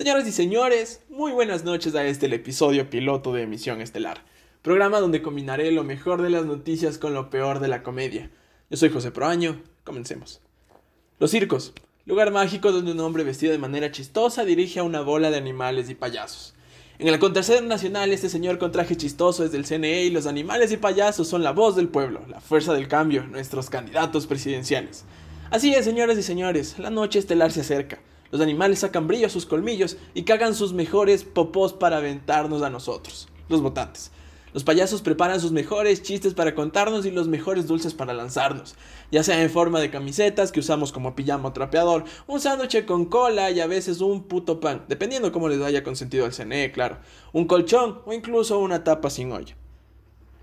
Señoras y señores, muy buenas noches a este el episodio piloto de Emisión Estelar, programa donde combinaré lo mejor de las noticias con lo peor de la comedia. Yo soy José Proaño, comencemos. Los circos, lugar mágico donde un hombre vestido de manera chistosa dirige a una bola de animales y payasos. En el acontecer nacional, este señor con traje chistoso es del CNE y los animales y payasos son la voz del pueblo, la fuerza del cambio, nuestros candidatos presidenciales. Así es, señoras y señores, la noche estelar se acerca. Los animales sacan brillo a sus colmillos y cagan sus mejores popós para aventarnos a nosotros, los votantes. Los payasos preparan sus mejores chistes para contarnos y los mejores dulces para lanzarnos, ya sea en forma de camisetas que usamos como pijama o trapeador, un sándwich con cola y a veces un puto pan, dependiendo cómo les haya consentido al CNE, claro, un colchón o incluso una tapa sin olla.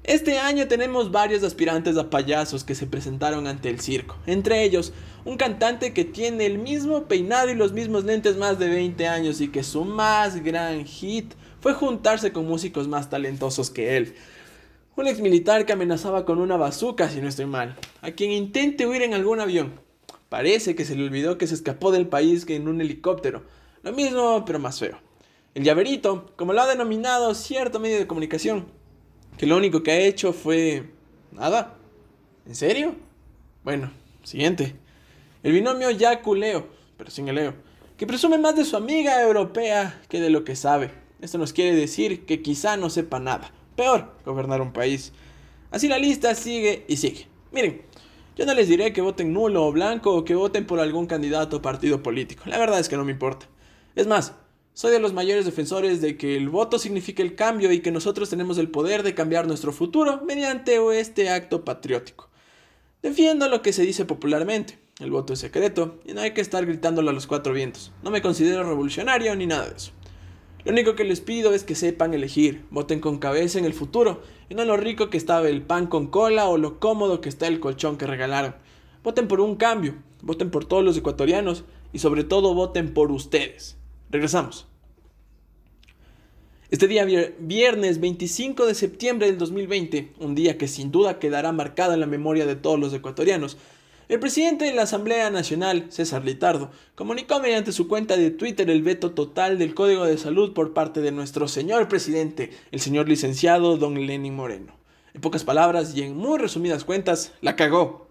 Este año tenemos varios aspirantes a payasos que se presentaron ante el circo, entre ellos un cantante que tiene el mismo peinado y los mismos lentes más de 20 años y que su más gran hit fue juntarse con músicos más talentosos que él. Un ex militar que amenazaba con una bazooka, si no estoy mal, a quien intente huir en algún avión. Parece que se le olvidó que se escapó del país en un helicóptero. Lo mismo, pero más feo. El llaverito, como lo ha denominado cierto medio de comunicación, que lo único que ha hecho fue... nada. ¿En serio? Bueno, siguiente. El binomio Yacu-Leo, pero sin el Leo, que presume más de su amiga europea que de lo que sabe. Esto nos quiere decir que quizá no sepa nada. Peor, gobernar un país. Así la lista sigue y sigue. Miren, yo no les diré que voten nulo o blanco o que voten por algún candidato o partido político. La verdad es que no me importa. Es más, soy de los mayores defensores de que el voto significa el cambio y que nosotros tenemos el poder de cambiar nuestro futuro mediante este acto patriótico. Defiendo lo que se dice popularmente. El voto es secreto y no hay que estar gritándolo a los cuatro vientos. No me considero revolucionario ni nada de eso. Lo único que les pido es que sepan elegir, voten con cabeza en el futuro y no lo rico que estaba el pan con cola o lo cómodo que está el colchón que regalaron. Voten por un cambio, voten por todos los ecuatorianos y sobre todo voten por ustedes. Regresamos. Este día viernes 25 de septiembre del 2020, un día que sin duda quedará marcado en la memoria de todos los ecuatorianos, el presidente de la Asamblea Nacional, César Litardo, comunicó mediante su cuenta de Twitter el veto total del Código de Salud por parte de nuestro señor presidente, el señor licenciado don Lenin Moreno. En pocas palabras y en muy resumidas cuentas, la cagó.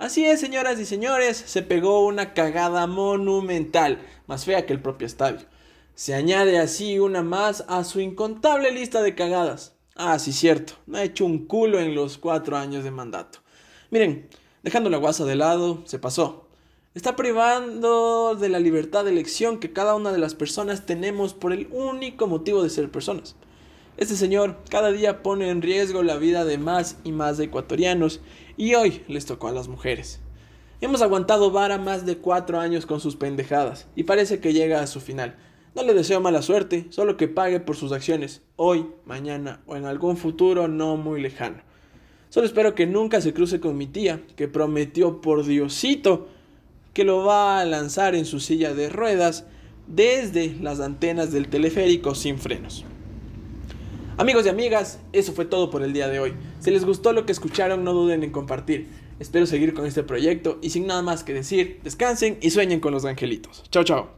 Así es, señoras y señores, se pegó una cagada monumental, más fea que el propio estadio. Se añade así una más a su incontable lista de cagadas. Ah, sí, cierto, no ha hecho un culo en los cuatro años de mandato. Miren, dejando la guasa de lado, se pasó. Está privando de la libertad de elección que cada una de las personas tenemos por el único motivo de ser personas. Este señor cada día pone en riesgo la vida de más y más ecuatorianos y hoy les tocó a las mujeres. Hemos aguantado vara más de cuatro años con sus pendejadas y parece que llega a su final. No le deseo mala suerte, solo que pague por sus acciones, hoy, mañana o en algún futuro no muy lejano. Solo espero que nunca se cruce con mi tía, que prometió por Diosito que lo va a lanzar en su silla de ruedas desde las antenas del teleférico sin frenos. Amigos y amigas, eso fue todo por el día de hoy. Si les gustó lo que escucharon, no duden en compartir. Espero seguir con este proyecto y sin nada más que decir, descansen y sueñen con los angelitos. Chao, chao.